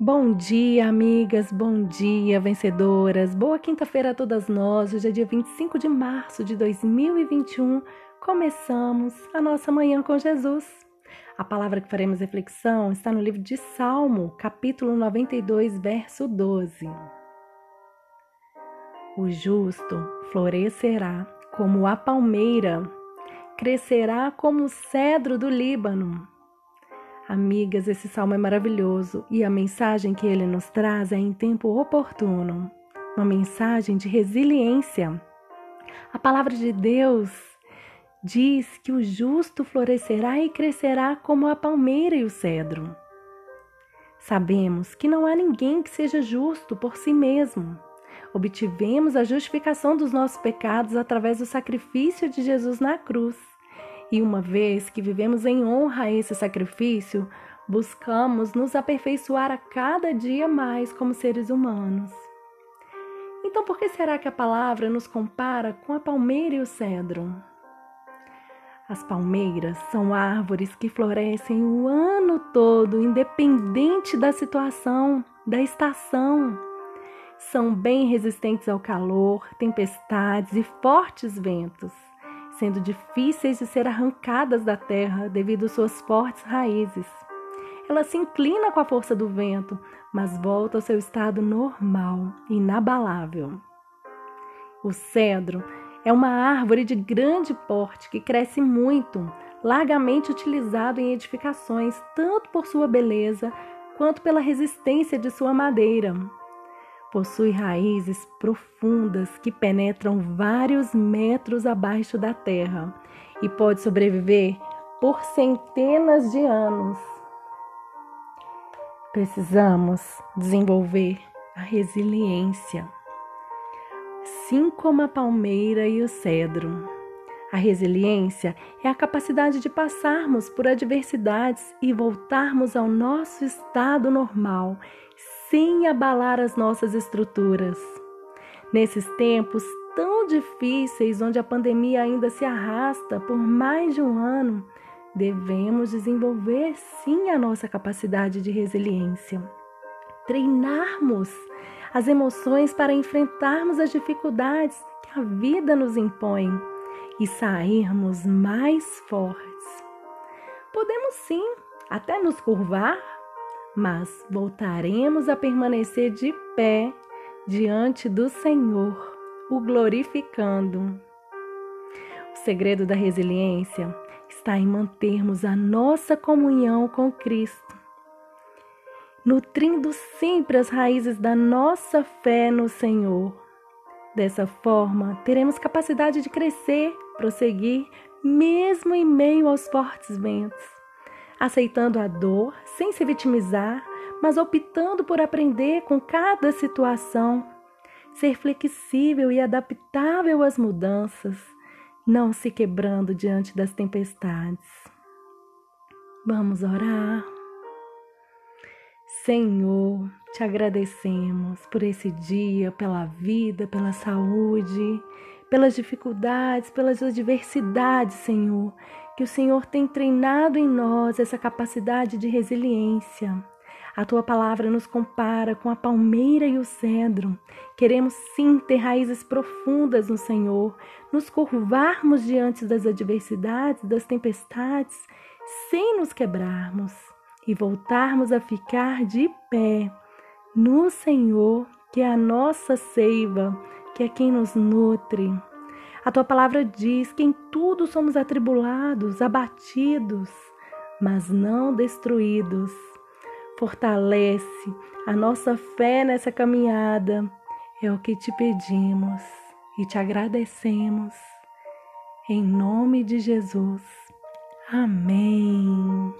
Bom dia, amigas, bom dia, vencedoras. Boa quinta-feira a todas nós. Hoje é dia 25 de março de 2021. Começamos a nossa manhã com Jesus. A palavra que faremos reflexão está no livro de Salmo, capítulo 92, verso 12. O justo florescerá como a palmeira, crescerá como o cedro do Líbano. Amigas, esse salmo é maravilhoso e a mensagem que ele nos traz é em tempo oportuno uma mensagem de resiliência. A palavra de Deus diz que o justo florescerá e crescerá como a palmeira e o cedro. Sabemos que não há ninguém que seja justo por si mesmo. Obtivemos a justificação dos nossos pecados através do sacrifício de Jesus na cruz. E uma vez que vivemos em honra a esse sacrifício, buscamos nos aperfeiçoar a cada dia mais como seres humanos. Então, por que será que a palavra nos compara com a palmeira e o cedro? As palmeiras são árvores que florescem o ano todo, independente da situação, da estação. São bem resistentes ao calor, tempestades e fortes ventos, sendo difíceis de ser arrancadas da terra devido suas fortes raízes. Ela se inclina com a força do vento, mas volta ao seu estado normal, inabalável. O cedro é uma árvore de grande porte que cresce muito, largamente utilizado em edificações, tanto por sua beleza quanto pela resistência de sua madeira. Possui raízes profundas que penetram vários metros abaixo da terra e pode sobreviver por centenas de anos. Precisamos desenvolver a resiliência assim como a palmeira e o cedro. A resiliência é a capacidade de passarmos por adversidades e voltarmos ao nosso estado normal, sem abalar as nossas estruturas. Nesses tempos tão difíceis, onde a pandemia ainda se arrasta por mais de um ano, devemos desenvolver sim a nossa capacidade de resiliência. Treinarmos as emoções para enfrentarmos as dificuldades que a vida nos impõe e sairmos mais fortes. Podemos sim até nos curvar, mas voltaremos a permanecer de pé diante do Senhor, o glorificando. O segredo da resiliência está em mantermos a nossa comunhão com Cristo nutrindo sempre as raízes da nossa fé no Senhor. Dessa forma, teremos capacidade de crescer, prosseguir, mesmo em meio aos fortes ventos, aceitando a dor sem se vitimizar, mas optando por aprender com cada situação, ser flexível e adaptável às mudanças, não se quebrando diante das tempestades. Vamos orar. Senhor, te agradecemos por esse dia, pela vida, pela saúde, pelas dificuldades, pelas adversidades, Senhor, que o Senhor tem treinado em nós essa capacidade de resiliência. A tua palavra nos compara com a palmeira e o cedro. Queremos sim ter raízes profundas no Senhor, nos curvarmos diante das adversidades, das tempestades, sem nos quebrarmos e voltarmos a ficar de pé no Senhor, que é a nossa seiva, que é quem nos nutre. A tua palavra diz que em tudo somos atribulados, abatidos, mas não destruídos. Fortalece a nossa fé nessa caminhada, é o que te pedimos e te agradecemos. Em nome de Jesus. Amém.